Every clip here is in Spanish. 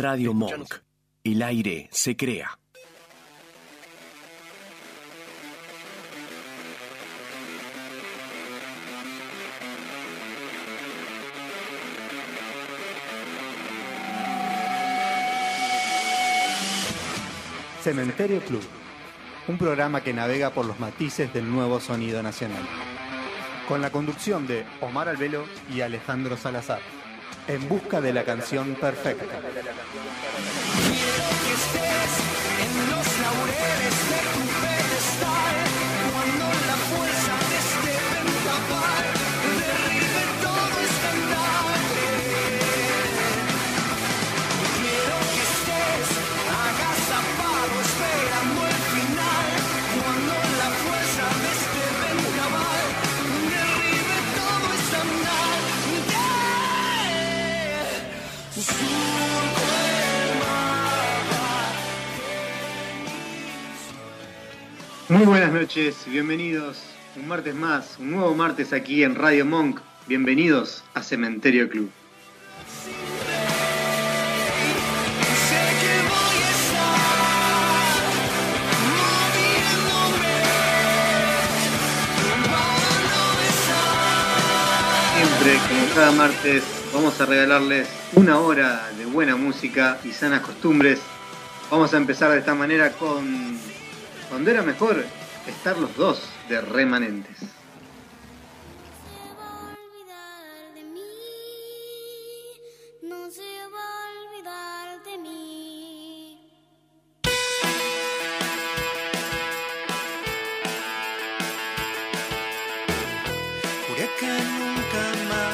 Radio Monk. El aire se crea. Cementerio Club, un programa que navega por los matices del nuevo sonido nacional. Con la conducción de Omar Albelo y Alejandro Salazar, en busca de la canción perfecta. Muy buenas noches, bienvenidos un martes más, un nuevo martes aquí en Radio Monk. Bienvenidos a Cementerio Club. Siempre, como cada martes, vamos a regalarles una hora de buena música y sanas costumbres. Vamos a empezar de esta manera con cuando era mejor estar los dos de remanentes. se va a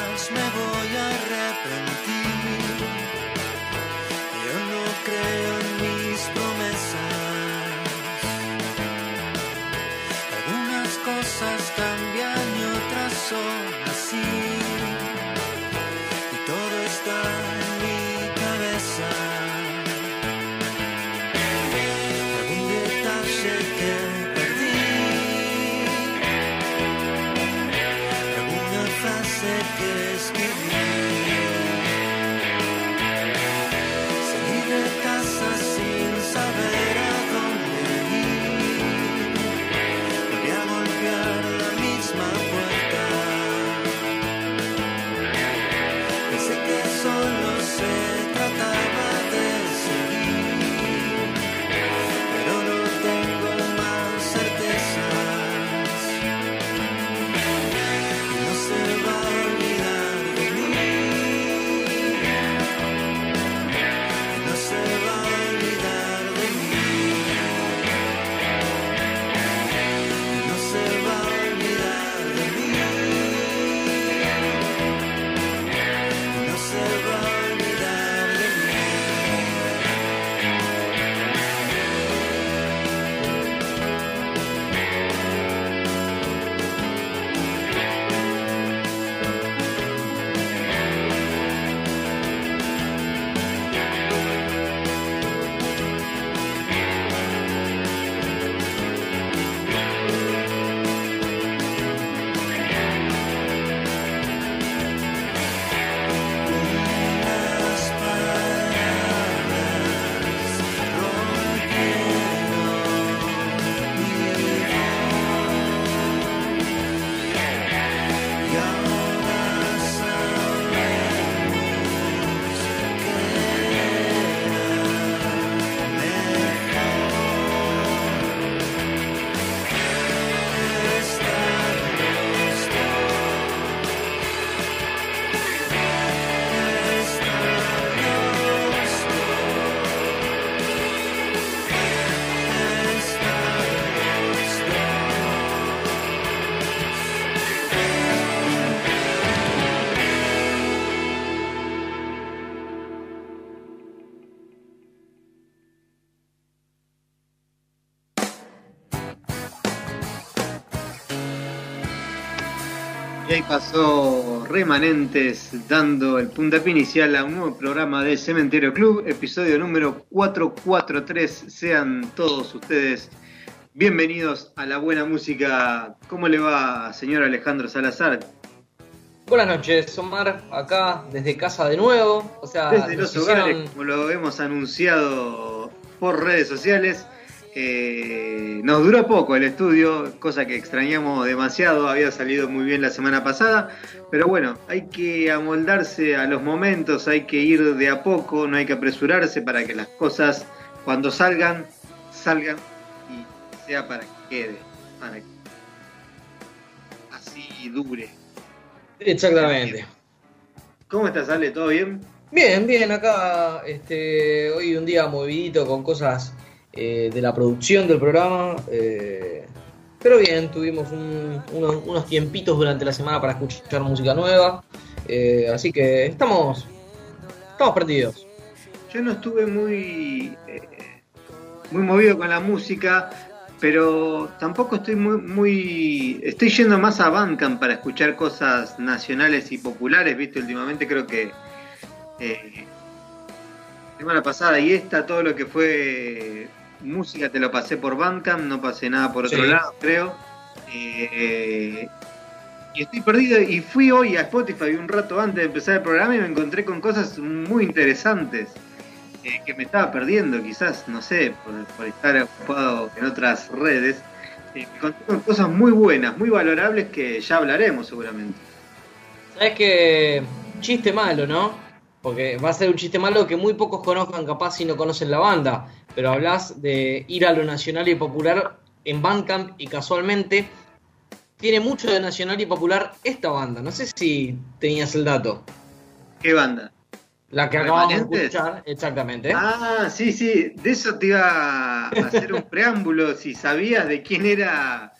ahí pasó Remanentes dando el puntapié inicial a un nuevo programa de Cementerio Club, episodio número 443. Sean todos ustedes bienvenidos a la buena música. ¿Cómo le va, señor Alejandro Salazar? Buenas noches, Omar, acá desde casa de nuevo. O sea, Desde los hogares, hicieron- como lo hemos anunciado por redes sociales, eh, nos duró poco el estudio, cosa que extrañamos demasiado, había salido muy bien la semana pasada, pero bueno, hay que amoldarse a los momentos, hay que ir de a poco, no hay que apresurarse para que las cosas cuando salgan, salgan y sea para que quede, para que así dure. Exactamente. ¿Cómo estás, Ale? ¿Todo bien? Bien, bien, acá este, hoy un día movidito con cosas eh, de la producción del programa. eh, pero bien, tuvimos un- unos, tiempitos durante la semana para escuchar música nueva. eh, así que estamos, estamos perdidos. Yo no estuve muy, muy movido con la música, pero tampoco estoy muy, muy. Estoy yendo más a Bandcamp para escuchar cosas nacionales y populares, ¿viste? Últimamente creo que. Semana pasada y esta, todo lo que fue música te lo pasé por Bandcamp, no pasé nada por otro Sí. lado, creo. Eh, y estoy perdido y fui hoy a Spotify un rato antes de empezar el programa y me encontré con cosas muy interesantes eh, que me estaba perdiendo quizás, no sé, por, por estar ocupado en otras redes. Eh, me encontré con cosas muy buenas, muy valorables que ya hablaremos seguramente. Sabes que chiste malo, ¿no? Porque va a ser un chiste malo que muy pocos conozcan, capaz si no conocen la banda. Pero hablas de ir a lo nacional y popular en Bandcamp y casualmente tiene mucho de nacional y popular esta banda. No sé si tenías el dato. ¿Qué banda? La que acabamos de escuchar, exactamente. Ah, sí, sí, de eso te iba a hacer un preámbulo, si sabías de quién era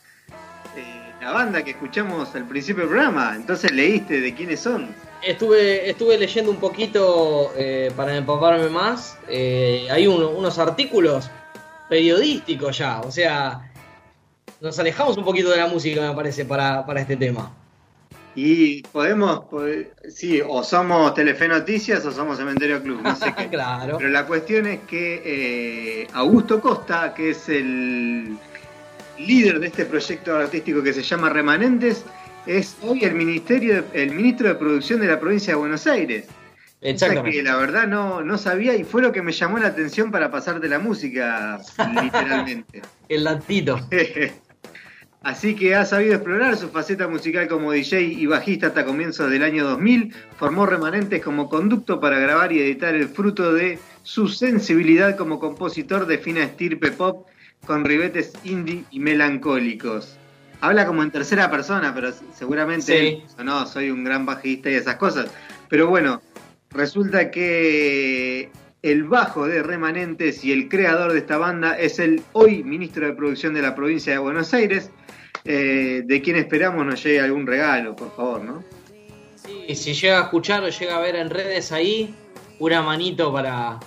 eh, la banda que escuchamos al principio del programa. Entonces leíste de quiénes son. Estuve, estuve leyendo un poquito eh, para empaparme más. Eh, hay uno- unos artículos periodísticos ya. O sea, nos alejamos un poquito de la música, me parece, para, para este tema. Y podemos, pod- sí, o somos Telefe Noticias o somos Cementerio Club, no sé qué. claro. Pero la cuestión es que eh, Augusto Costa, que es el líder de este proyecto artístico que se llama Remanentes, es hoy el ministerio, el ministro de producción de la provincia de Buenos Aires. Cosa que Exactamente. la verdad no, no sabía y fue lo que me llamó la atención para pasarte la música, literalmente. El datito. Así que ha sabido explorar su faceta musical como DJ y bajista hasta comienzos del año 2000, formó remanentes como conducto para grabar y editar el fruto de su sensibilidad como compositor de fina estirpe pop con ribetes indie y melancólicos. Habla como en tercera persona, pero seguramente Sí. él no, soy un gran bajista y esas cosas. Pero bueno, resulta que el bajo de Remanentes y el creador de esta banda es el hoy ministro de producción de la provincia de Buenos Aires, eh, de quien esperamos nos llegue algún regalo, por favor, ¿no? Y si llega a escuchar o llega a ver en redes ahí, una manito para,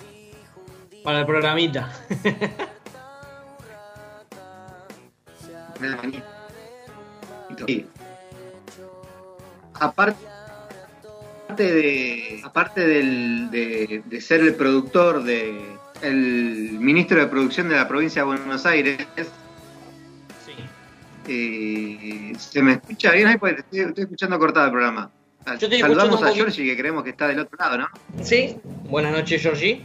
para el programita. Una manito. Sí. Aparte de, aparte del- de, de ser el productor de el ministro de producción de la provincia de Buenos Aires, Sí. eh, se me escucha bien ahí porque te estoy, estoy escuchando cortado el programa. Yo Saludamos a. Georgie que creemos que está del otro lado, ¿no? ¿Sí? Buenas noches, Georgie.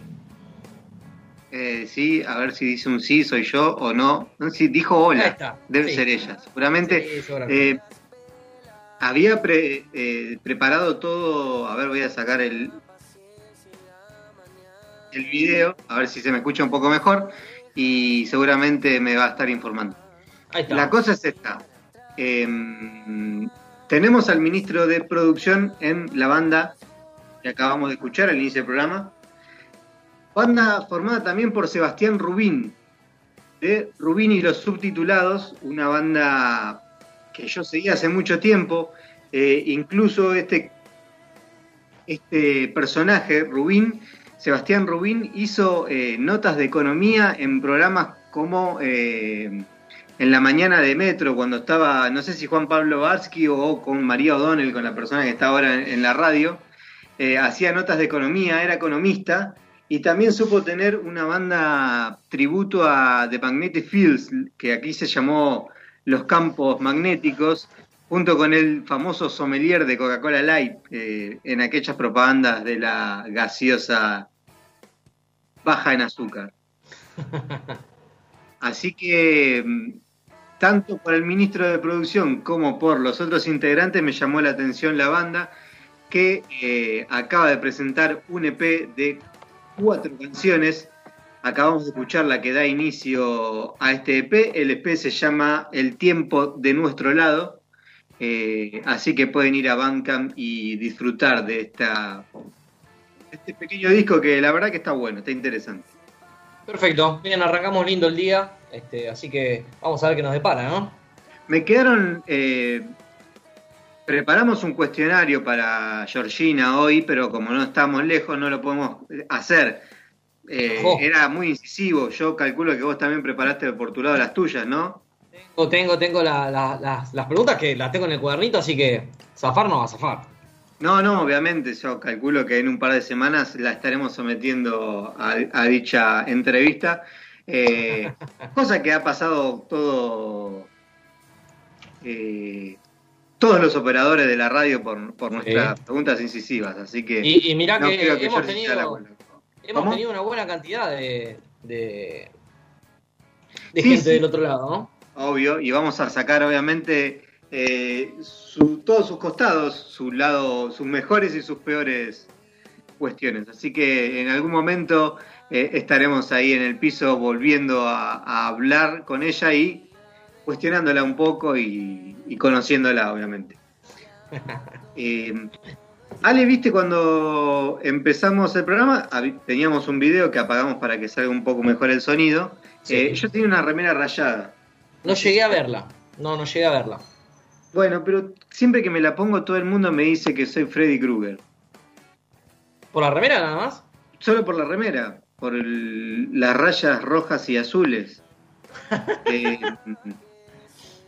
Eh, sí, a ver si dice un sí, soy yo o no. No si dijo hola. Debe Sí. ser ella. Seguramente Sí, eh, había pre- eh, preparado todo. A ver, voy a sacar el, el video, a ver si se me escucha un poco mejor. Y seguramente me va a estar informando. Ahí está. La cosa es esta. Em, tenemos al ministro de producción en la banda que acabamos de escuchar al inicio del programa. Banda formada también por Sebastián Rubín, de Rubín y los subtitulados, una banda que yo seguía hace mucho tiempo. Eh, incluso este, este personaje, Rubín, Sebastián Rubín, hizo eh, notas de economía en programas como eh, en la mañana de Metro, cuando estaba, no sé si Juan Pablo Barsky o con María O'Donnell, con la persona que está ahora en, la radio, hacía notas de economía, era economista, y también supo tener una banda tributo a The Magnetic Fields, que aquí se llamó Los Campos Magnéticos, junto con el famoso sommelier de Coca-Cola Light eh, en aquellas propagandas de la gaseosa baja en azúcar. Así que mm, tanto por el ministro de producción como por los otros integrantes me llamó la atención la banda que eh, acaba de presentar un EP de cuatro canciones. Acabamos de escuchar la que da inicio a este EP. El EP se llama El tiempo de nuestro lado. Eh, así que pueden ir a Bandcamp y disfrutar de esta este pequeño disco que la verdad que está bueno, está interesante. Perfecto, bien, arrancamos lindo el día, este, así que vamos a ver qué nos depara, ¿no? Me quedaron. eh, preparamos un cuestionario para Georgina hoy, pero como no estamos lejos, no lo podemos hacer. Eh, era muy incisivo. Yo calculo que vos también preparaste por tu lado las tuyas, ¿no? Tengo, tengo, tengo la- la- las, las preguntas que las tengo en el cuadernito, así que zafar no va a zafar. No, no, obviamente. Yo calculo que en un par de semanas la estaremos sometiendo a, a dicha entrevista. Eh, cosa que ha pasado todo. eh, todos los operadores de la radio por, por nuestras preguntas incisivas. Así que. Y, y mirá no que, creo que hemos, la tenido, buena. hemos tenido una buena cantidad de, de, de Sí, gente sí. del otro lado, ¿no? Obvio, y vamos a sacar obviamente eh, su- todos sus costados, su lado, sus mejores y sus peores cuestiones. Así que en algún momento eh, estaremos ahí en el piso volviendo a, a hablar con ella y cuestionándola un poco y, y conociéndola, obviamente. Eh, Ale, viste cuando empezamos el programa, teníamos un video que apagamos para que salga un poco mejor el sonido. Sí. Eh, yo tenía una remera rayada. No llegué a verla. No, no llegué a verla. Bueno, pero siempre que me la pongo todo el mundo me dice que soy Freddy Krueger. ¿Por la remera nada más? Solo por la remera, por el- las rayas rojas y azules. Eh,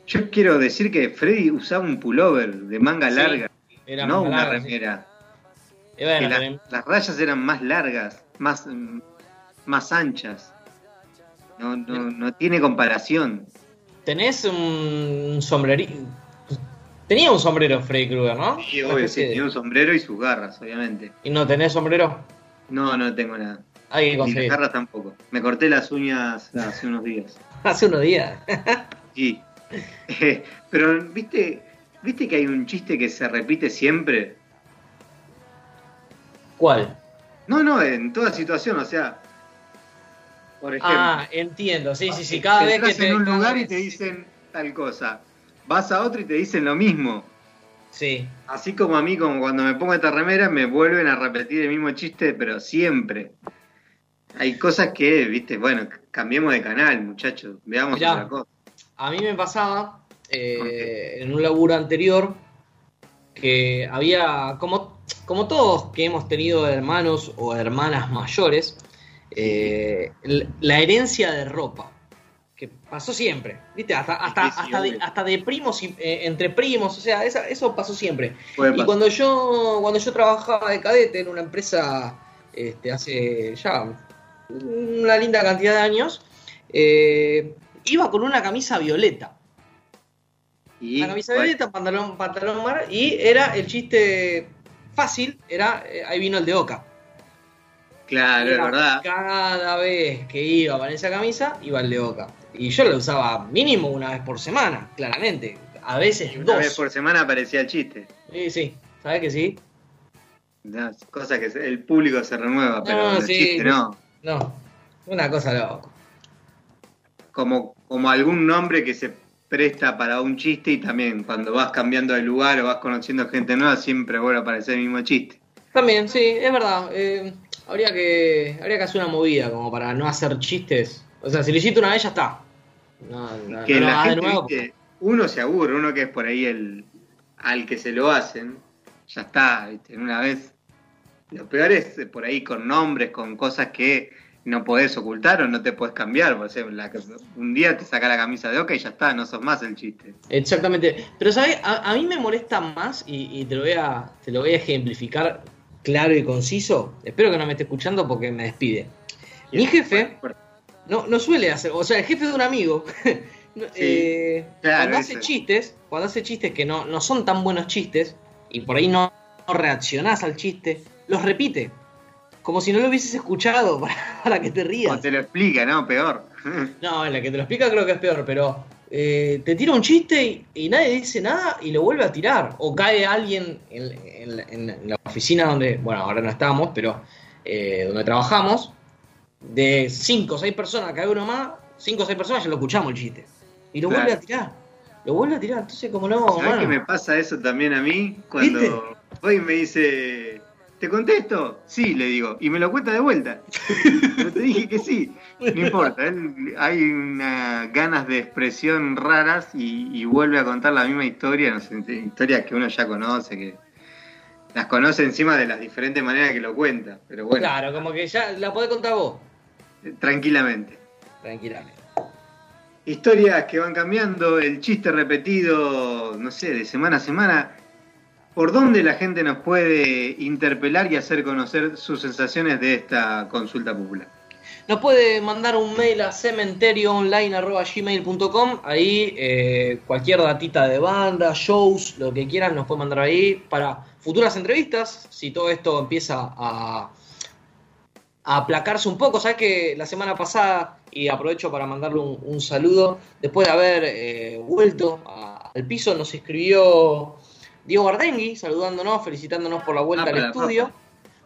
yo quiero decir que Freddy usaba un pullover de manga Sí, larga, Era no una larga, remera. Y bueno, Que la- pero- las rayas eran más largas, más, mm, más anchas. No, no, no tiene comparación. tenés un sombrerito. Tenía un sombrero Freddy Krueger, ¿no? Sí, obvio, sí, tiene un sombrero y sus garras, obviamente. ¿Y no tenés sombrero? No, no tengo nada. Hay que Ni las conseguir. garras tampoco. Me corté las uñas hace unos días. Hace unos días. Sí. Eh, pero, ¿viste, ¿viste que hay un chiste que se repite siempre? ¿Cuál? No, no, en toda situación, o sea. Por ejemplo, Ah, entiendo. Sí, sí, sí. Cada vez que te. en un lugar y te dicen tal cosa. Vas a otro y te dicen lo mismo. Sí. Así como a mí, como cuando me pongo esta remera, me vuelven a repetir el mismo chiste, pero siempre. Hay cosas que, viste, bueno, cambiemos de canal, muchachos. Veamos Mirá. otra cosa. A mí me pasaba eh, en un laburo anterior que había, como, como todos que hemos tenido hermanos o hermanas mayores, eh, la herencia de ropa, que pasó siempre, ¿viste? Hasta, hasta, hasta, de, hasta de primos, y, eh, entre primos, o sea, esa- eso pasó siempre. Y cuando yo, cuando yo trabajaba de cadete en una empresa este, hace ya una linda cantidad de años, eh, iba con una camisa violeta. Y, Una camisa violeta, pantalón, pantalón mar, y era el chiste fácil, era eh, ahí vino el de Oca. claro, es verdad. Cada vez que iba con esa camisa, iba el de Oca. Y yo la usaba mínimo una vez por semana, claramente. A veces Una dos. vez por semana aparecía el chiste. Sí, sí, ¿sabes que sí? Una cosa que se- el público se renueva, pero No, el sí, chiste no. No, una cosa loco. Como, como algún nombre que se presta para un chiste y también cuando vas cambiando de lugar o vas conociendo gente nueva siempre vuelve a aparecer el mismo chiste. También, sí, es verdad. eh, habría, que, habría que hacer una movida como para no hacer chistes. O sea, si lo hiciste una vez, ya está. No, no, que no la gente, nuevo. viste, uno se aburre, uno que es por ahí el al que se lo hacen, ya está, viste, en una vez. Lo peor es por ahí con nombres, con cosas que no podés ocultar o no te podés cambiar. Por ejemplo, la un día te saca la camisa de oca y ya está, no sos más el chiste. Exactamente. Pero, ¿sabes? A, a mí me molesta más, y, y te, lo voy a, te lo voy a ejemplificar claro y conciso. Espero que no me esté escuchando porque me despide. Mi jefe no, no suele hacer, o sea, el jefe de un amigo eh, claro, cuando hace eso. chistes, cuando hace chistes que no, no son tan buenos chistes, y por ahí no, no reaccionás al chiste, los repite. Como si no lo hubieses escuchado para, para que te O rías. te lo explica, ¿no? Peor. No, en la que te lo explica creo que es peor, pero eh, te tira un chiste y, y nadie dice nada y lo vuelve a tirar. O cae alguien en, en la- en la oficina donde, bueno, ahora no estamos, pero eh, donde trabajamos, de 5 o 6 personas, cae uno más, 5 o 6 personas ya lo escuchamos el chiste. Y lo Claro. vuelve a tirar. Lo vuelve a tirar. Entonces, como no, ¿Sabes que me pasa eso también a mí? Cuando ¿Viste? hoy me dice, ¿te contesto? Sí, le digo, y me lo cuenta de vuelta. Pero te dije que sí. No importa, él, hay unas ganas de expresión raras y, y vuelve a contar la misma historia, no sé, historias que uno ya conoce, que las conoce encima de las diferentes maneras que lo cuenta. Pero bueno, Claro, como que ya la podés contar vos. tranquilamente. Tranquilamente. Historias que van cambiando, el chiste repetido, no sé, de semana a semana. ¿Por dónde la gente nos puede interpelar y hacer conocer sus sensaciones de esta consulta popular? Nos puede mandar un mail a cementerioonline.gmail.com Ahí eh, cualquier datita de banda, shows, lo que quieran, nos puede mandar ahí para futuras entrevistas. Si todo esto empieza a, aplacarse un poco, sabes que la semana pasada, y aprovecho para mandarle un, saludo, después de haber eh, vuelto al piso, nos escribió Diego Ardengui saludándonos, felicitándonos por la vuelta Ah, al estudio.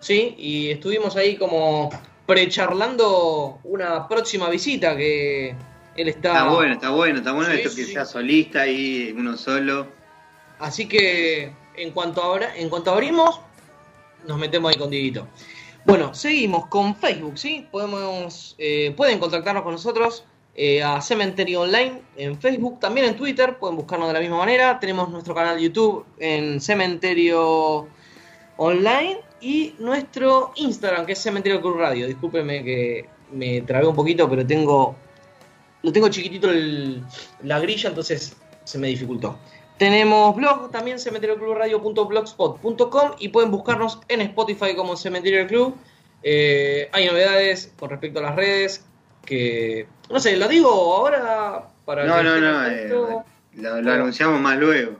Sí, y estuvimos ahí como precharlando una próxima visita que él está. Está bueno, está bueno, está bueno Sí, esto que sí. sea solista y uno solo. Así que en cuanto, abra- en cuanto abrimos, nos metemos ahí con Dieguito. Bueno, seguimos con Facebook, ¿sí? Podemos, eh, pueden contactarnos con nosotros eh, a Cementerio Online en Facebook, también en Twitter, pueden buscarnos de la misma manera. Tenemos nuestro canal YouTube en Cementerio Online y nuestro Instagram, que es Cementerio Club Radio. Discúlpenme que me trabé un poquito, pero tengo lo tengo chiquitito el- la grilla, entonces se me dificultó. Tenemos blog también, cementerioclubradio.blogspot.com y pueden buscarnos en Spotify como Cementerio Club. Eh, hay novedades con respecto a las redes que, no sé, lo digo ahora para No, que no, no, eh, lo, lo anunciamos más luego.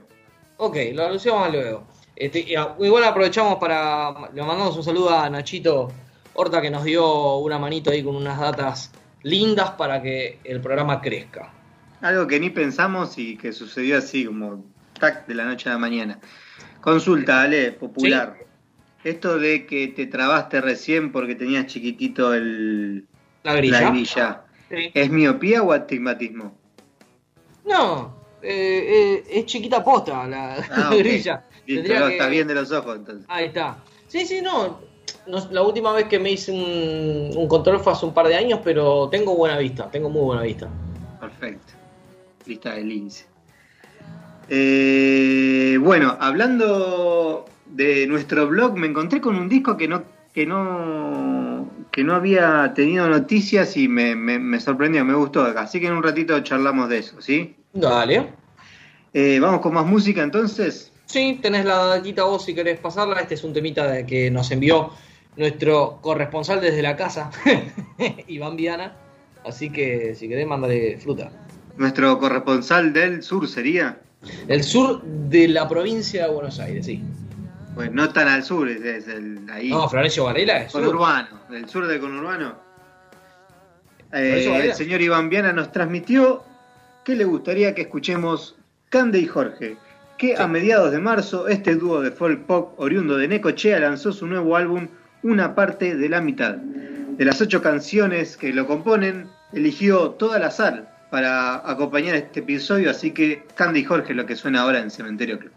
Ok, lo anunciamos más luego. Este, y a- igual aprovechamos para. Le mandamos un saludo a Nachito Horta que nos dio una manito ahí con unas datas lindas para que el programa crezca. Algo que ni pensamos y que sucedió así como tac de la noche a la mañana. Consulta, Ale, popular. Esto de que te trabaste recién porque tenías chiquitito el, La grilla. la grilla. Sí. ¿Es miopía o astigmatismo? No, eh, eh, es chiquita posta la, Ah, grilla. Listo, no, que- está bien de los ojos entonces. Ahí está. Sí, sí, no. no- La última vez que me hice un, un control fue hace un par de años, pero tengo buena vista, tengo muy buena vista. Perfecto. Lista del lince. Eh, bueno, hablando de nuestro blog, me encontré con un disco que no, que no, que no había tenido noticias y me, me- me sorprendió, me gustó. Así que en un ratito charlamos de eso, ¿sí? Dale. Eh, Vamos con más música entonces. Sí, tenés la datita vos si querés pasarla. Este es un temita de que nos envió nuestro corresponsal desde la casa, Iván Viana. Así que si querés, mándale fruta. Nuestro corresponsal del sur sería, El sur de la provincia de Buenos Aires, sí. Pues no tan al sur, es, es el, ahí. No, Florencio Varela es. Conurbano, del sur del conurbano. Eh, el señor Iván Viana nos transmitió que le gustaría que escuchemos Cande y Jorge, que a mediados de marzo este dúo de folk pop oriundo de Necochea lanzó su nuevo álbum Una parte de la mitad. De las ocho canciones que lo componen, eligió toda la sal para acompañar este episodio, así que Cande y Jorge lo que suena ahora en Cementerio Club.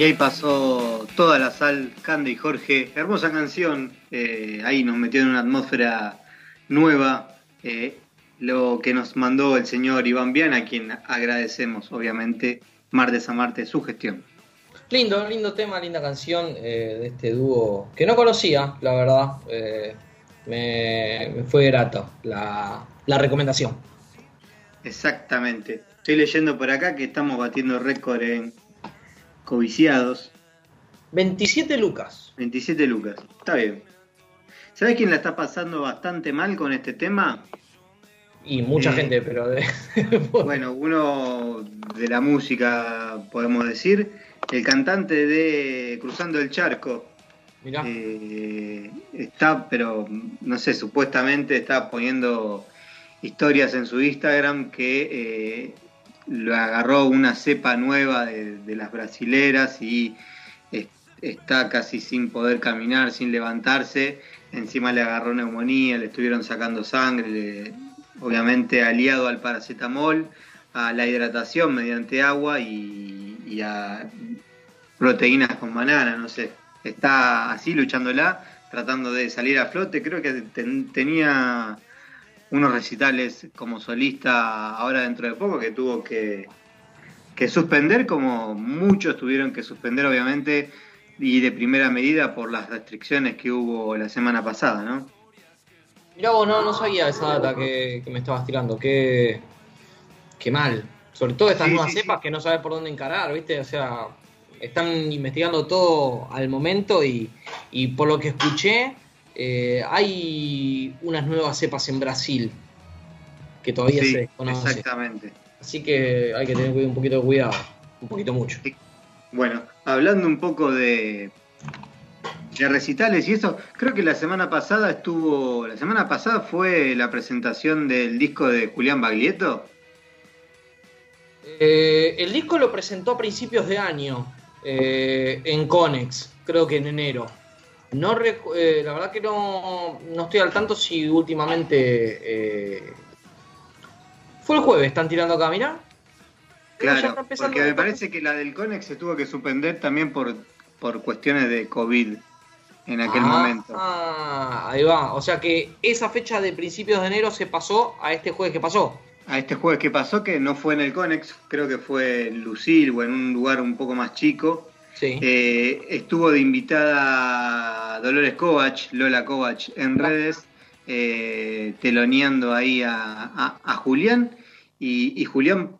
Y ahí pasó toda la sal, Cande y Jorge. Hermosa canción. eh, ahí nos metió en una atmósfera nueva. eh, lo que nos mandó el señor Iván Viana, a quien agradecemos, obviamente, martes a martes, su gestión. Lindo, lindo tema, linda canción eh, de este dúo que no conocía, la verdad. me, me fue grato la, la recomendación. Exactamente. Estoy leyendo por acá que estamos batiendo récord en coviciados. 27 lucas. 27 lucas. Está bien. ¿Sabes quién la está pasando bastante mal con este tema? Y mucha Eh, gente, pero de... Bueno, uno de la música, podemos decir, el cantante de Cruzando el Charco, Mirá, eh, está, pero no sé, supuestamente está poniendo historias en su Instagram que eh, lo agarró una cepa nueva de, las brasileras y es- está casi sin poder caminar, sin levantarse. Encima le agarró neumonía, le estuvieron sacando sangre, le- obviamente aliado al paracetamol, a la hidratación mediante agua y, a proteínas con banana, no sé. Está así luchándola, tratando de salir a flote. Creo que ten- tenía unos recitales como solista ahora dentro de poco que tuvo que, que suspender, como muchos tuvieron que suspender, obviamente, y de primera medida por las restricciones que hubo la semana pasada, ¿no? mirá vos, no, no sabía esa data que, que me estabas tirando. Qué, qué mal. Sobre todo estas Sí, nuevas sí, cepas sí. que no sabes por dónde encarar, ¿viste? O sea, están investigando todo al momento y, y por lo que escuché, eh, hay unas nuevas cepas en Brasil que todavía Sí, se desconocen. exactamente. Así que hay que tener un poquito de cuidado, un poquito mucho. Bueno, hablando un poco de, de recitales y eso, creo que la semana pasada estuvo, la semana pasada fue la presentación del disco de Julián Baglietto. Eh, el disco lo presentó a principios de año eh, en Conex, creo que en enero. No eh, la verdad que no, no estoy al tanto si últimamente eh, fue el jueves, están tirando acá, mirá. Ya Claro, porque me parece que la del Conex se tuvo que suspender también por, por cuestiones de COVID en aquel Ah, momento. Ah, ahí va. O sea que esa fecha de principios de enero se pasó a este jueves que pasó. A este jueves que pasó, que no fue en el Conex, creo que fue en Lucil o en un lugar un poco más chico. Sí. Eh, estuvo de invitada Dolores Kovac, Lola Kovac, en redes, eh, teloneando ahí a, a- a Julián. Y, y Julián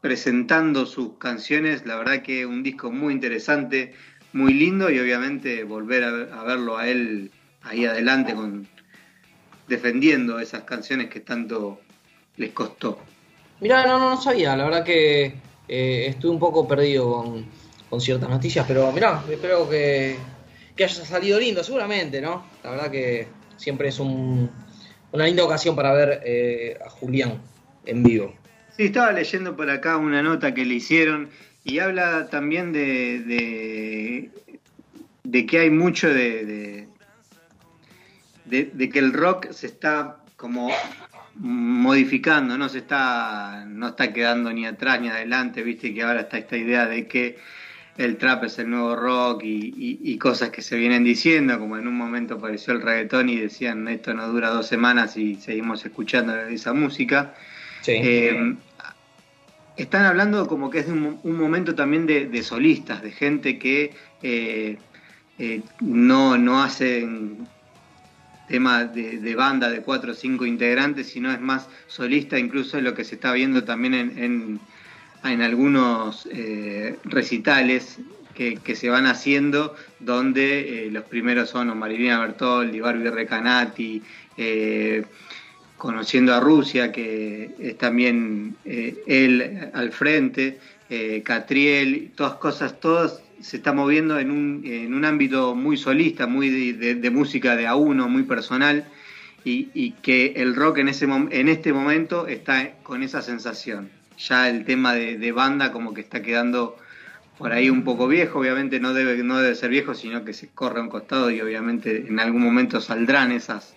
presentando sus canciones, la verdad que un disco muy interesante, muy lindo y obviamente volver a, a verlo a él ahí adelante con, defendiendo esas canciones que tanto les costó. Mirá, no, no, no sabía, la verdad que eh, estuve un poco perdido con, con ciertas noticias, pero mirá, espero que, que haya salido lindo, seguramente, ¿no? La verdad que siempre es un- una linda ocasión para ver eh, a Julián en vivo. Sí, estaba leyendo por acá una nota que le hicieron y habla también de, de, que hay mucho de, de- de que el rock se está como modificando, no se está, no está quedando ni atrás ni adelante, viste que ahora está esta idea de que el trap es el nuevo rock y, y- y cosas que se vienen diciendo, como en un momento apareció el reggaetón y decían esto no dura dos semanas y seguimos escuchando esa música. Sí. Eh, están hablando como que es de un, un momento también de, de solistas, de gente que eh, eh, no, no hacen tema de, de banda de cuatro o cinco integrantes, sino es más solista, incluso es lo que se está viendo también en, en, en algunos eh, recitales que, que se van haciendo, donde eh, los primeros son Marilina Bertoldi, Barbie Recanati, eh, conociendo a Rusia, que es también él al frente, Catriel, todas cosas, todas se está moviendo en un, en un ámbito muy solista, muy de, música de a uno, muy personal, y, y que el rock en, ese en este momento está con esa sensación. Ya el tema de, banda como que está quedando por ahí un poco viejo, obviamente no debe, no debe ser viejo, sino que se corre a un costado y obviamente en algún momento saldrán esas,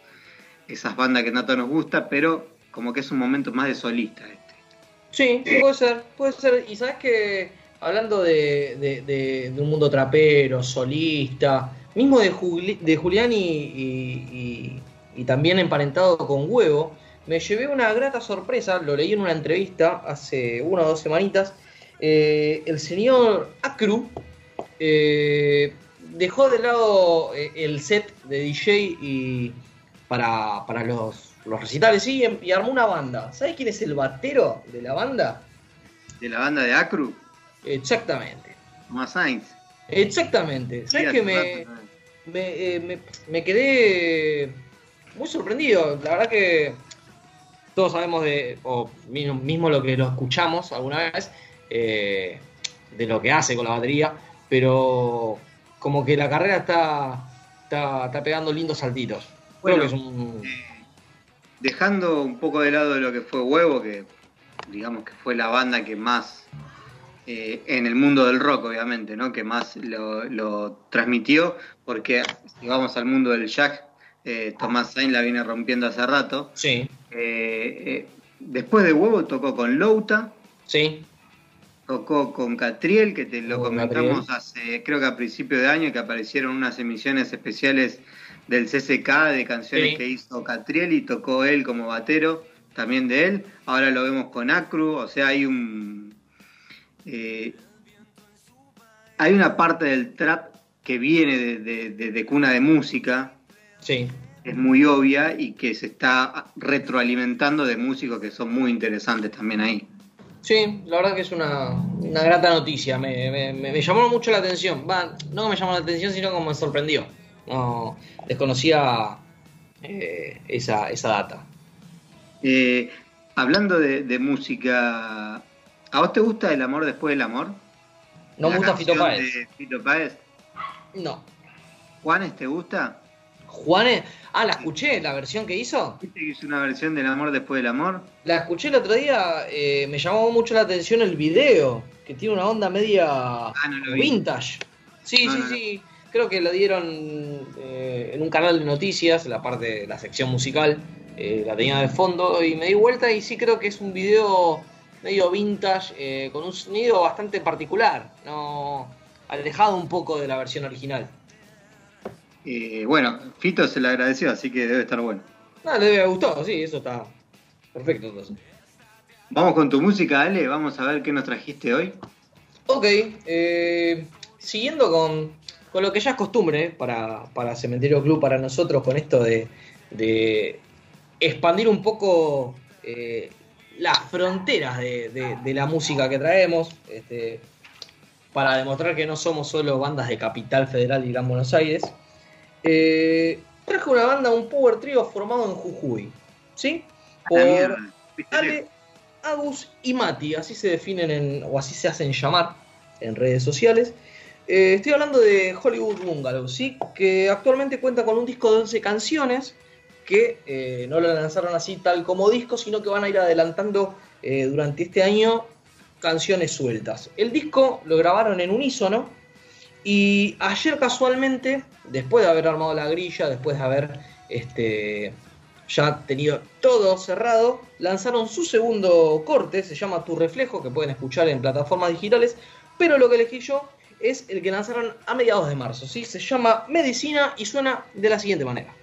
esas bandas que tanto nos gusta, pero como que es un momento más de solista este. Sí, puede ser, puede ser. Y sabes que hablando de, de- un mundo trapero, solista, mismo de, Juli- Julián y- y también emparentado con Huevo, me llevé una grata sorpresa, lo leí en una entrevista hace una o dos semanitas. eh, el señor Acru eh, dejó de lado eh, el set de DJ y para, para los, los recitales sí, y armó una banda. ¿Sabes quién es el batero de la banda? De la banda de Acru, Exactamente. más Sainz. Exactamente. ¿Sabes Sí, que me, me, me- me quedé muy sorprendido? La verdad que todos sabemos de, o mismo, lo que lo escuchamos alguna vez, eh, de lo que hace con la batería, pero como que la carrera está, está, está pegando lindos saltitos. Creo Bueno, que es un... Dejando un poco de lado lo que fue Huevo, que digamos que fue la banda que más, eh, en el mundo del rock obviamente, ¿no? que más lo, lo transmitió, porque si vamos al mundo del jack, eh, Tomás Sainz la viene rompiendo hace rato. Sí, Eh, eh, después de Huevo tocó con Louta, sí, tocó con Catriel, que te lo Con comentamos Catriel. hace, creo que a principio de año, que aparecieron unas emisiones especiales del CCK de canciones Sí. que hizo Catriel y tocó él como batero, también de él. Ahora lo vemos con Acru, o sea, hay un. eh, hay una parte del trap que viene de, de- de- de cuna de música, sí. Es muy obvia y que se está retroalimentando de músicos que son muy interesantes también ahí. Sí, la verdad que es una, una grata noticia. Me, me- llamó mucho la atención. Va, no me llamó la atención, sino como me sorprendió. No, desconocía eh, esa, esa data. Eh, hablando de, de música, ¿a vos te gusta El amor después del amor? No me gusta Fito Páez. Fito Páez. No. ¿Juanes te gusta? Juanes. Ah, la escuché, la versión que hizo. ¿Viste que hizo una versión del amor después del amor? La escuché el otro día. eh, me llamó mucho la atención el video. Que tiene una onda media no vi. vintage. Sí, No, sí, no, sí. Creo que la dieron eh, en un canal de noticias, la parte, la sección musical. eh, la tenía de fondo y me di vuelta y sí creo que es un video medio vintage eh, con un sonido bastante particular, no alejado un poco de la versión original. Eh, bueno, Fito se le agradeció, así que debe estar bueno. No, le debe haber gustado, sí, eso está perfecto entonces. Vamos con tu música, Ale, vamos a ver qué nos trajiste hoy. Ok, eh, siguiendo con, con lo que ya es costumbre para, para Cementerio Club, para nosotros, con esto de, de expandir un poco eh, las fronteras de, de- de la música que traemos, este, para demostrar que no somos solo bandas de Capital Federal y Gran Buenos Aires. Eh, traje una banda, un power trio formado en Jujuy. ¿Sí? Fuiste Ale. Agus y Mati, así se definen en, o así se hacen llamar en redes sociales. Eh, estoy hablando de Hollywood Bungalow, ¿sí? que actualmente cuenta con un disco de 11 canciones que eh, no lo lanzaron así tal como disco, sino que van a ir adelantando eh, durante este año canciones sueltas. El disco lo grabaron en unísono y ayer casualmente, después de haber armado la grilla, después de haber este, ya tenido todo cerrado, lanzaron su segundo corte, se llama Tu Reflejo, que pueden escuchar en plataformas digitales, pero lo que elegí yo es el que lanzaron a mediados de marzo, ¿sí? se llama Medicina y suena de la siguiente manera.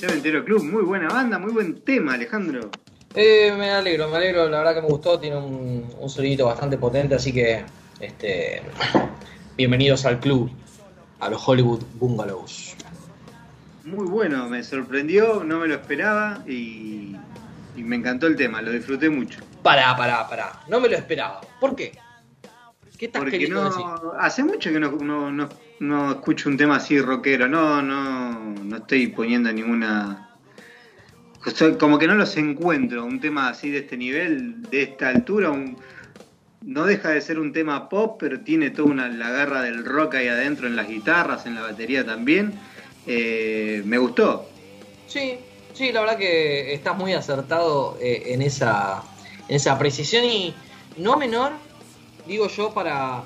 Cementerio Club. Muy buena banda, muy buen tema, Alejandro. Eh, me alegro, me alegro, la verdad que me gustó, tiene un, un sonidito bastante potente, así que este bienvenidos al club, a los Hollywood Bungalows. Muy bueno, me sorprendió, no me lo esperaba y, y me encantó el tema, lo disfruté mucho. Pará, pará, pará, no me lo esperaba. ¿Por qué? ¿Qué estás Porque no, decir? hace mucho que no, no, no, no escucho un tema así rockero, no, no, no estoy poniendo ninguna... Como que no los encuentro, un tema así de este nivel, de esta altura, un- no deja de ser un tema pop, pero tiene toda una, la garra del rock ahí adentro en las guitarras, en la batería también. Eh, me gustó. Sí, sí, la verdad que estás muy acertado eh, en, esa, en esa precisión y no menor, digo yo, para...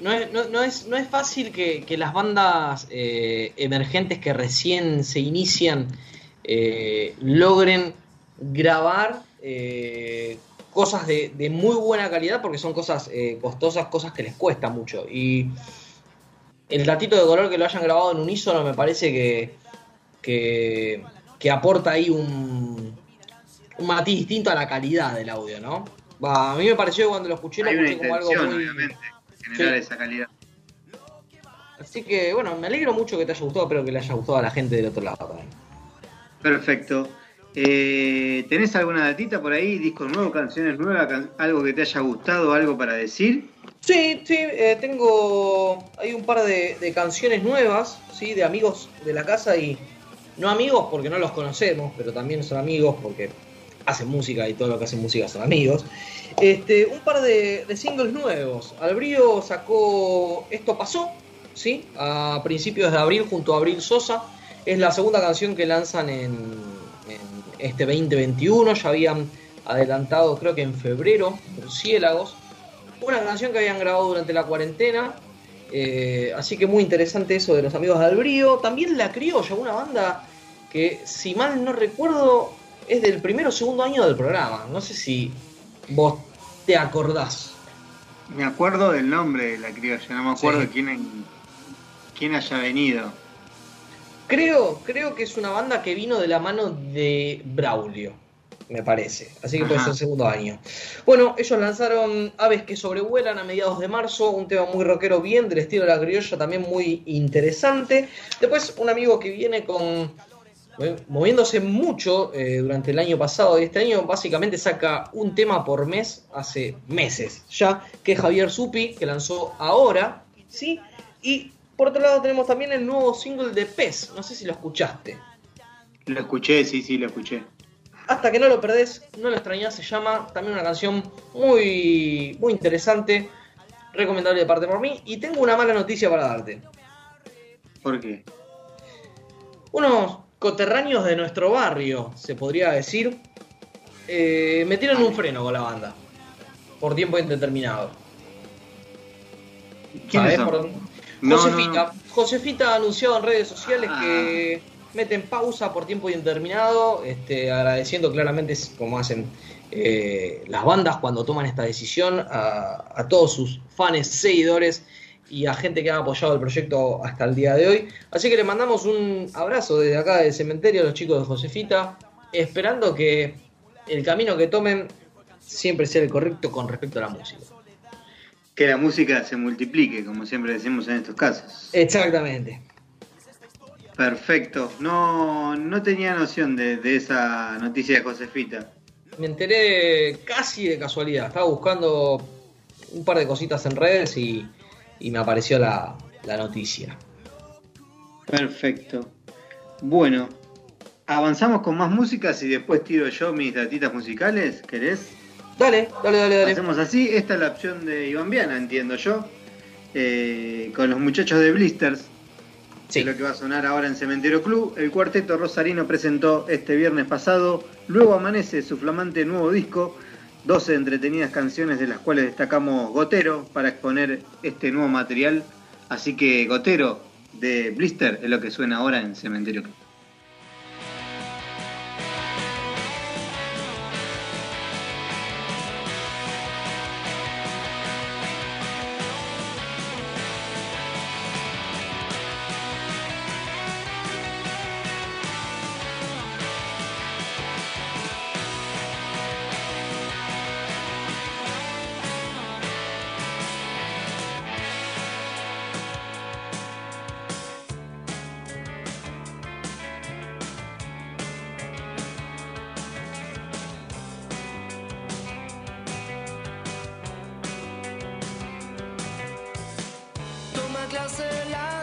No es, no, es, no es fácil que, las bandas eh, emergentes que recién se inician eh, logren grabar eh, cosas de, muy buena calidad porque son cosas eh, costosas, cosas que les cuesta mucho. Y el datito de color que lo hayan grabado en unísono me parece que, que, que aporta ahí un, un matiz distinto a la calidad del audio, ¿no? Va, a mí me pareció cuando lo escuché lo una escuché como algo muy... obviamente, generar Sí. esa calidad. Así que bueno, me alegro mucho que te haya gustado, espero que le haya gustado a la gente del otro lado también. Perfecto. Eh, ¿Tenés alguna datita por ahí? ¿Discos nuevos, canciones nuevas, can- algo que te haya gustado, algo para decir? Sí, sí, eh, tengo. Hay un par de, de canciones nuevas, ¿sí? De amigos de la casa y. No amigos porque no los conocemos, pero también son amigos porque hacen música y todo lo que hacen música son amigos. Este, un par de, singles nuevos. Albrío sacó Esto pasó, ¿sí? A principios de abril junto a Abril Sosa. Es la segunda canción que lanzan en, en este 2021. Ya habían adelantado, creo que en febrero, Murciélagos una canción que habían grabado durante la cuarentena. eh, así que muy interesante eso de los amigos de Albrío. También La Criolla, una banda que, si mal no recuerdo, es del primero o segundo año del programa. No sé si vos te acordás. Me acuerdo del nombre de la criolla, no me acuerdo Sí. quién, quién haya venido. Creo, creo que es una banda que vino de la mano de Braulio, me parece. Así que puede Ajá. ser segundo año. Bueno, ellos lanzaron Aves que sobrevuelan a mediados de marzo, un tema muy rockero bien, del estilo de la criolla, también muy interesante. Después un amigo que viene con moviéndose mucho eh, durante el año pasado y este año básicamente saca un tema por mes hace meses ya, que es Javier Supi, que lanzó ahora, ¿sí? Y por otro lado tenemos también el nuevo single de Pez, no sé si lo escuchaste. Lo escuché, sí, sí, lo escuché. Hasta que no lo perdés, no lo extrañás, se llama también una canción muy, muy interesante, recomendable de parte por mí. Y tengo una mala noticia para darte. ¿Por qué? Unos coterráneos de nuestro barrio, se podría decir, eh, metieron un freno con la banda. Por tiempo indeterminado. ¿Quiénes ¿Sabés son? por dónde? No, Josefita. no, Josefita ha anunciado en redes sociales Ah. que meten pausa por tiempo indeterminado, este, agradeciendo claramente, como hacen eh, las bandas cuando toman esta decisión, a, a todos sus fans, seguidores y a gente que ha apoyado el proyecto hasta el día de hoy. Así que le mandamos un abrazo desde acá del cementerio a los chicos de Josefita, esperando que el camino que tomen siempre sea el correcto con respecto a la música. Que la música se multiplique, como siempre decimos en estos casos. Exactamente. Perfecto. No, no tenía noción de, de esa noticia de Josefita. Me enteré casi de casualidad. Estaba buscando un par de cositas en redes y, y me apareció la, la noticia. Perfecto. Bueno, avanzamos con más músicas y después tiro yo mis datitas musicales. ¿Querés? Dale, dale, dale, dale. Hacemos así. Esta es la opción de Iván Viana, entiendo yo. Eh, con los muchachos de Blisters. Sí. Es lo que va a sonar ahora en Cementerio Club. El cuarteto rosarino presentó este viernes pasado Luego Amanece, su flamante nuevo disco. 12 entretenidas canciones de las cuales destacamos Gotero para exponer este nuevo material. Así que Gotero de Blister es lo que suena ahora en Cementerio clase la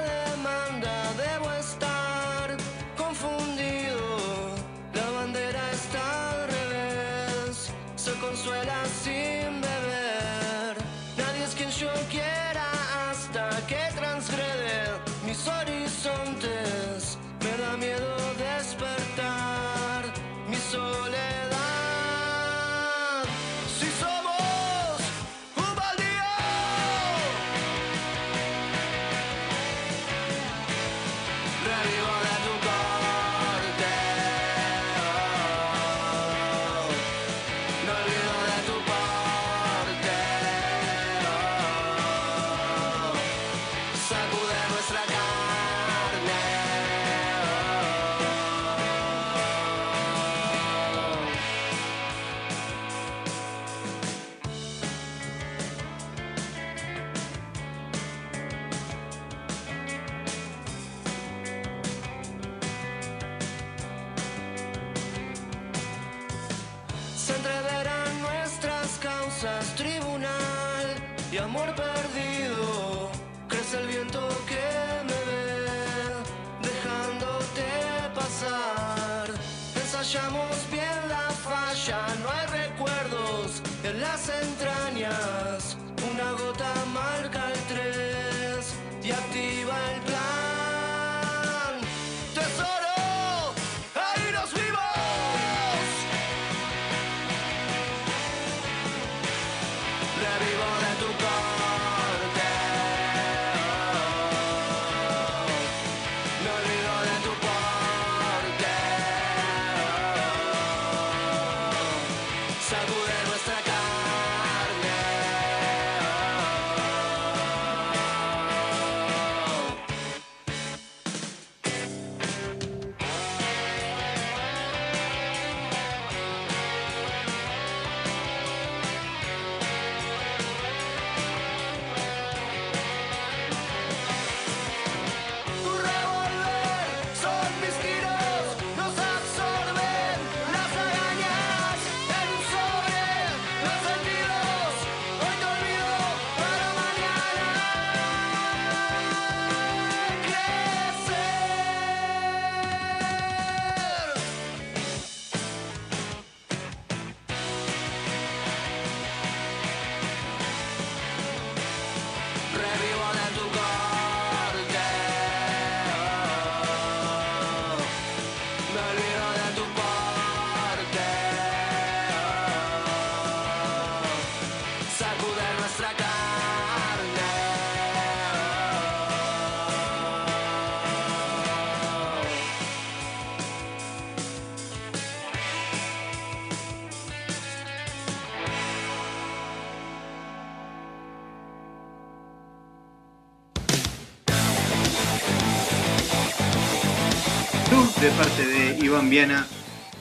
Viana.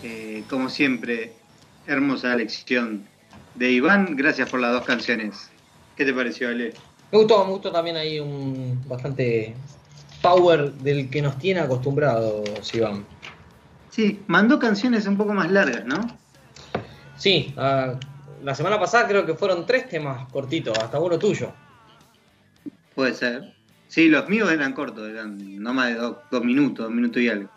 Eh, como siempre, hermosa lección de Iván. Gracias por las dos canciones. ¿Qué te pareció, Ale? Me gustó, me gustó también ahí un bastante power del que nos tiene acostumbrados, Iván. Sí, mandó canciones un poco más largas, ¿no? Sí, ah, la semana pasada creo que fueron tres temas cortitos, hasta uno tuyo. Puede ser. Sí, los míos eran cortos, eran no más de dos, dos minutos, dos minutos y algo.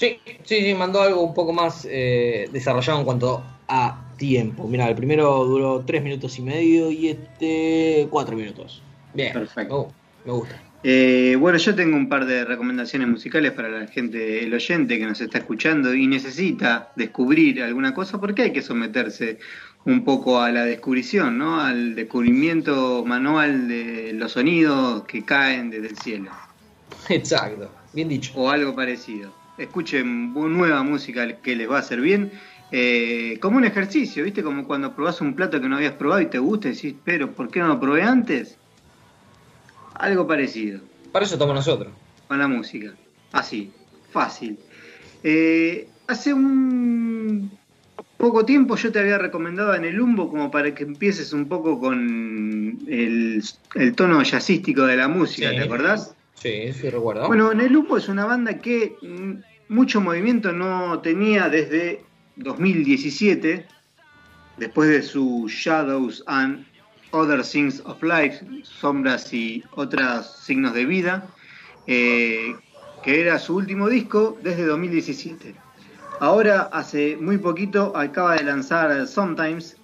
Sí, sí, sí, mandó algo un poco más eh, desarrollado en cuanto a tiempo. Mira, el primero duró tres minutos y medio y este cuatro minutos. Bien, Perfecto. me, me gusta. Eh, bueno, yo tengo un par de recomendaciones musicales para la gente, el oyente que nos está escuchando y necesita descubrir alguna cosa, porque hay que someterse un poco a la descubrición, ¿no? Al descubrimiento manual de los sonidos que caen desde el cielo, Exacto, bien dicho. o algo parecido. Escuchen nueva música que les va a hacer bien, eh, como un ejercicio, ¿viste? Como cuando probás un plato que no habías probado y te gusta y decís, pero ¿por qué no lo probé antes? Algo parecido. Para eso estamos nosotros. con la música. Así, fácil. Eh, hace un poco tiempo yo te había recomendado en el Umbo como para que empieces un poco con el, el tono jazzístico de la música, Sí. ¿te acordás? Sí, sí, recuerdo. Bueno, en el Umbo es una banda que mm, mucho movimiento no tenía desde 2017, después de su Shadows and Other Things of Life, Sombras y otros signos de vida, eh, que era su último disco desde 2017. Ahora, hace muy poquito, acaba de lanzar Sometimes,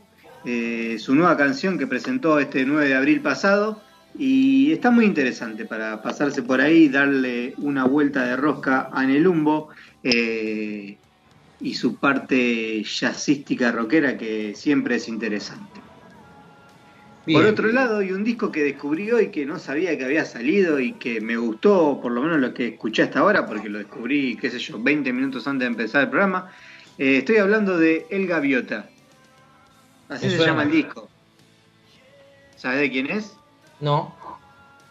eh, su nueva canción que presentó este 9 de abril pasado, y está muy interesante para pasarse por ahí, darle una vuelta de rosca a Nelumbo eh, y su parte jazzística rockera que siempre es interesante. Bien. Por otro lado, hay un disco que descubrí hoy que no sabía que había salido y que me gustó, por lo menos lo que escuché hasta ahora, porque lo descubrí, qué sé yo, 20 minutos antes de empezar el programa. Eh, estoy hablando de El Gaviota. Así se llama el disco. ¿Sabes de quién es? No.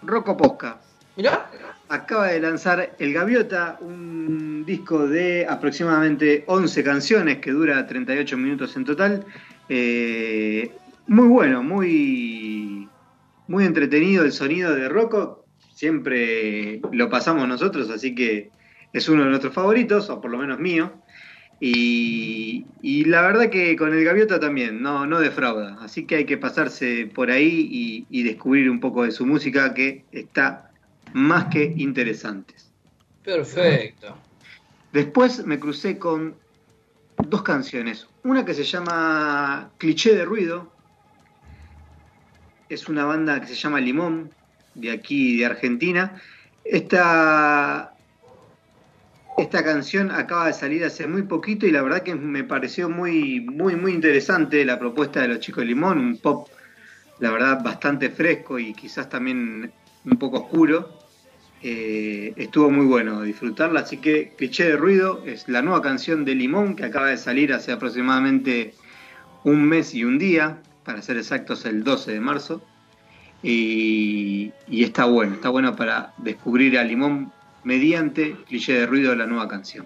Rocco Posca. Mirá. Acaba de lanzar El Gaviota, un disco de aproximadamente 11 canciones que dura 38 minutos en total. Eh, muy bueno, muy, muy entretenido el sonido de Rocco. Siempre lo pasamos nosotros, así que es uno de nuestros favoritos, o por lo menos mío. Y, y la verdad que con el Gaviota también, no, no defrauda. Así que hay que pasarse por ahí y, y descubrir un poco de su música que está más que interesantes. Perfecto. Después me crucé con dos canciones. Una que se llama Cliché de Ruido. Es una banda que se llama Limón, de aquí de Argentina. Esta, esta canción acaba de salir hace muy poquito y la verdad que me pareció muy, muy, muy interesante la propuesta de los chicos de Limón. Un pop, la verdad, bastante fresco y quizás también un poco oscuro. Eh, estuvo muy bueno disfrutarla, así que Cliché de Ruido es la nueva canción de Limón que acaba de salir hace aproximadamente un mes y un día, para ser exactos el 12 de marzo, y, y está bueno, está bueno para descubrir a Limón mediante Cliché de Ruido la nueva canción.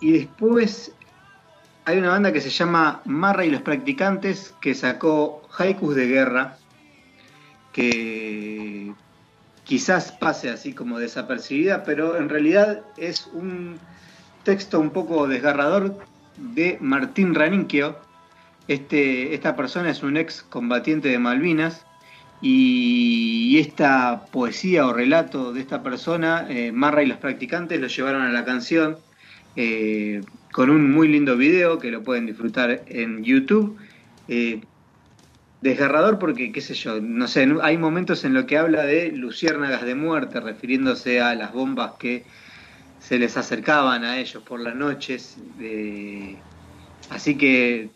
Y después hay una banda que se llama Marra y los Practicantes que sacó Haikus de Guerra, que quizás pase así como desapercibida, pero en realidad es un texto un poco desgarrador de Martín Raninquio. Este, esta persona es un ex combatiente de Malvinas y esta poesía o relato de esta persona, eh, Marra y los practicantes, lo llevaron a la canción eh, con un muy lindo video que lo pueden disfrutar en YouTube. Eh, desgarrador porque, qué sé yo, no sé, hay momentos en los que habla de luciérnagas de muerte, refiriéndose a las bombas que se les acercaban a ellos por las noches. así que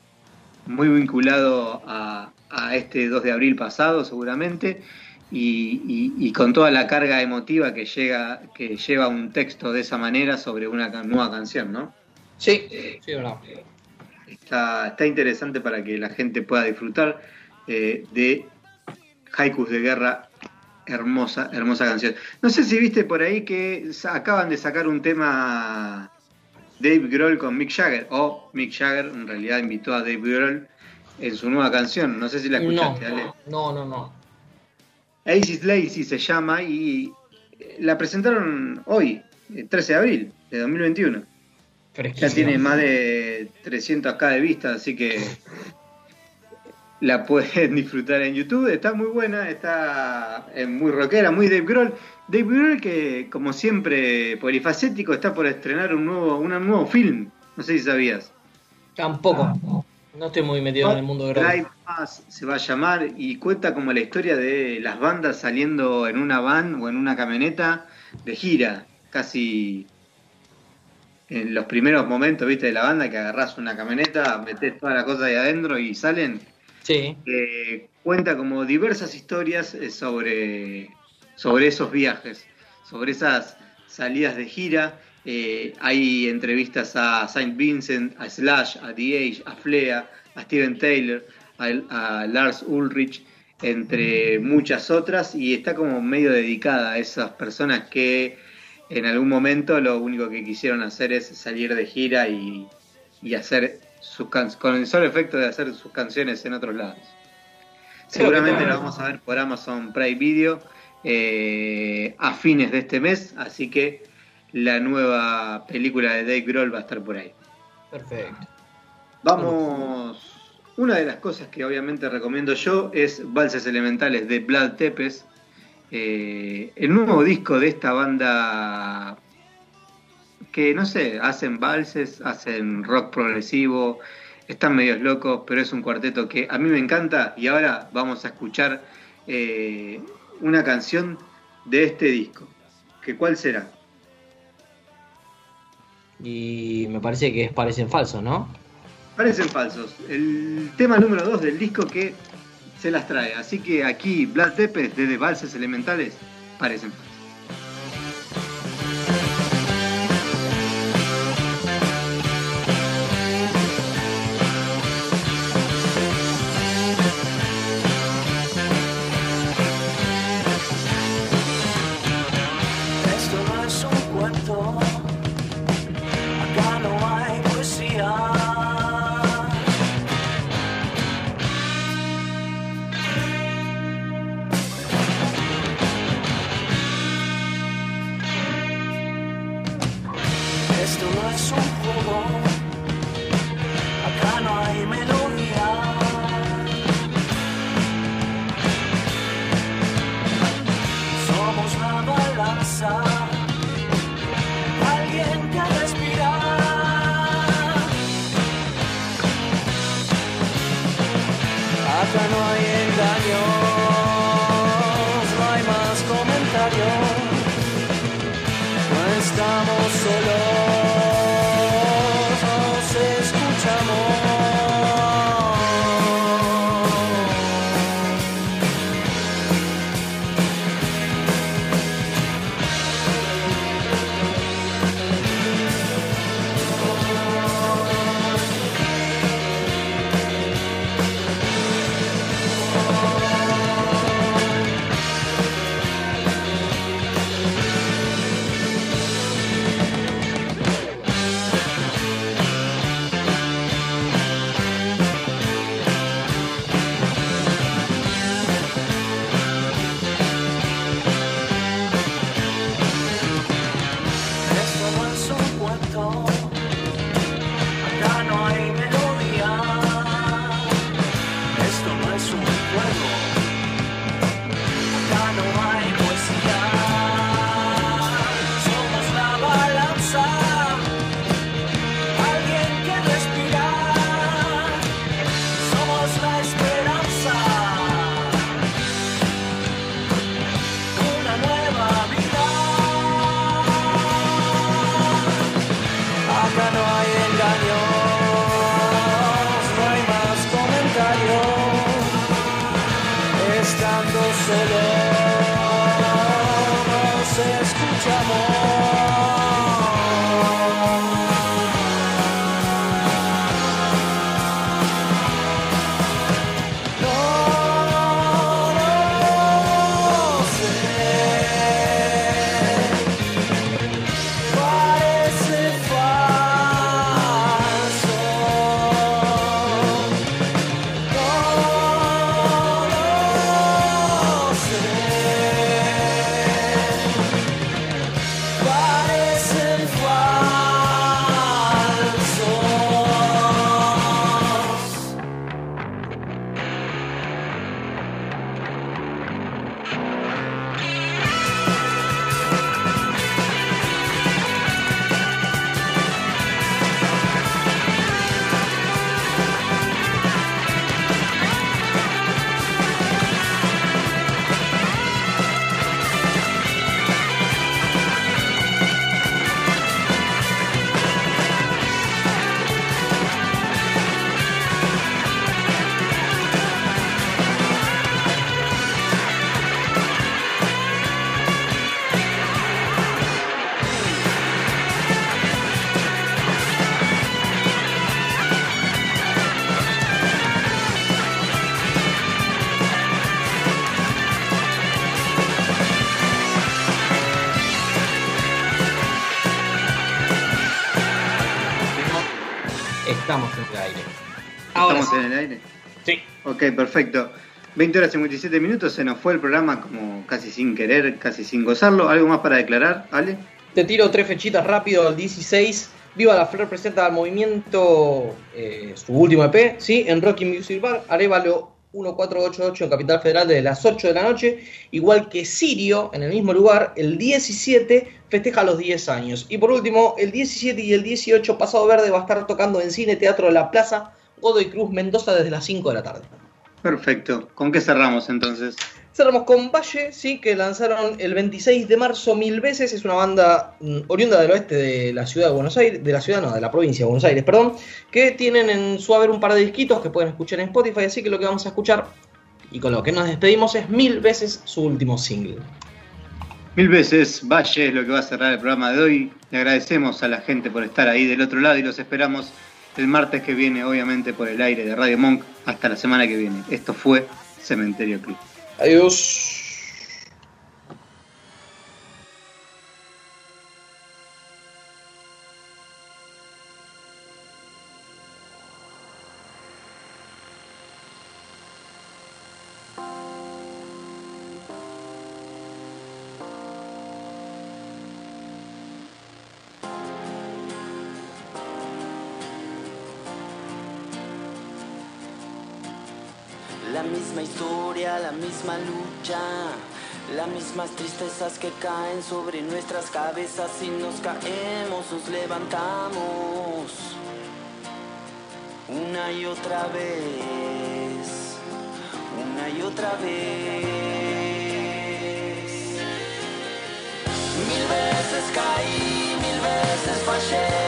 muy vinculado a, a este 2 de abril pasado, seguramente, y, y- y con toda la carga emotiva que, llega, que lleva un texto de esa manera sobre una nueva canción, ¿no? Sí, sí, verdad. Está, está interesante para que la gente pueda disfrutar eh, de Haikus de Guerra. Hermosa, hermosa canción. No sé si viste por ahí que acaban de sacar un tema Dave Grohl con Mick Jagger, o Mick Jagger en realidad invitó a Dave Grohl en su nueva canción. No sé si la No, escuchaste, Ale. no, no, no. Aces Lazy se llama y eh, la presentaron hoy, el 13 de abril de 2021. Ya Fresquísimo. tiene más de 300k de vistas, así que la pueden disfrutar en YouTube. Está muy buena, está eh, muy rockera, muy Dave Grohl. Dave Grohl que, como siempre, polifacético, está por estrenar un nuevo, un nuevo film. No sé si sabías. Tampoco. No estoy muy metido en el mundo de Drive se va a llamar y cuenta como la historia de las bandas saliendo en una van o en una camioneta de gira, casi en los primeros momentos, viste, de la banda que agarrás una camioneta, metés todas las cosas ahí adentro y salen. Sí. Eh, cuenta como diversas historias eh, sobre, sobre esos viajes, sobre esas salidas de gira. Eh, hay entrevistas a Saint Vincent, a Slash, a The Age, a Flea, a Steven Taylor, a, a Lars Ulrich, entre muchas otras, y está como medio dedicada a esas personas que en algún momento lo único que quisieron hacer es salir de gira y, y hacer sus can- con el solo efecto de hacer sus canciones en otros lados. Seguramente la vamos a ver por Amazon Prime Video eh, a fines de este mes, así que la nueva película de Dave Grohl va a estar por ahí. Perfecto. Vamos una de las cosas que obviamente recomiendo yo es Valses Elementales de Vlad Tepes, eh, el nuevo disco de esta banda que no sé, hacen valses, hacen rock progresivo, están medios locos, pero es un cuarteto que a mí me encanta y ahora vamos a escuchar eh, una canción de este disco. ¿Que ¿Cuál será? Y me parece que parecen falsos, ¿no? Parecen falsos. El tema número 2 del disco que se las trae. Así que aquí Vlad Tepes desde Valses Elementales parecen falsos. Estamos en el aire. Ahora ¿Estamos sí. en el aire? Sí. Ok, perfecto. 20 horas y 57 minutos, se nos fue el programa como casi sin querer, casi sin gozarlo. ¿Algo más para declarar, Ale? Te tiro tres fechitas rápido. El 16 Viva la Flor presenta al movimiento eh, su último EP, ¿sí? En Rocky Music Bar, Arevalo 1488 en Capital Federal desde las 8 de la noche, igual que Sirio, en el mismo lugar, el 17 festeja los 10 años. Y por último, el 17 y el 18 Pasado Verde va a estar tocando en Cine Teatro de la Plaza Godoy Cruz Mendoza desde las 5 de la tarde. Perfecto. ¿Con qué cerramos entonces? Cerramos con Valle, sí, que lanzaron el 26 de marzo mil veces. Es una banda mm, oriunda del oeste de la ciudad de Buenos Aires, de la ciudad no, de la provincia de Buenos Aires, perdón, que tienen en su haber un par de disquitos que pueden escuchar en Spotify. Así que lo que vamos a escuchar y con lo que nos despedimos es mil veces su último single. Mil veces Valle es lo que va a cerrar el programa de hoy. Le agradecemos a la gente por estar ahí del otro lado y los esperamos el martes que viene, obviamente, por el aire de Radio Monk. Hasta la semana que viene. Esto fue Cementerio Club. Adiós. Mismas tristezas que caen sobre nuestras cabezas y nos caemos, nos levantamos una y otra vez, una y otra vez. Mil veces caí, mil veces fallé.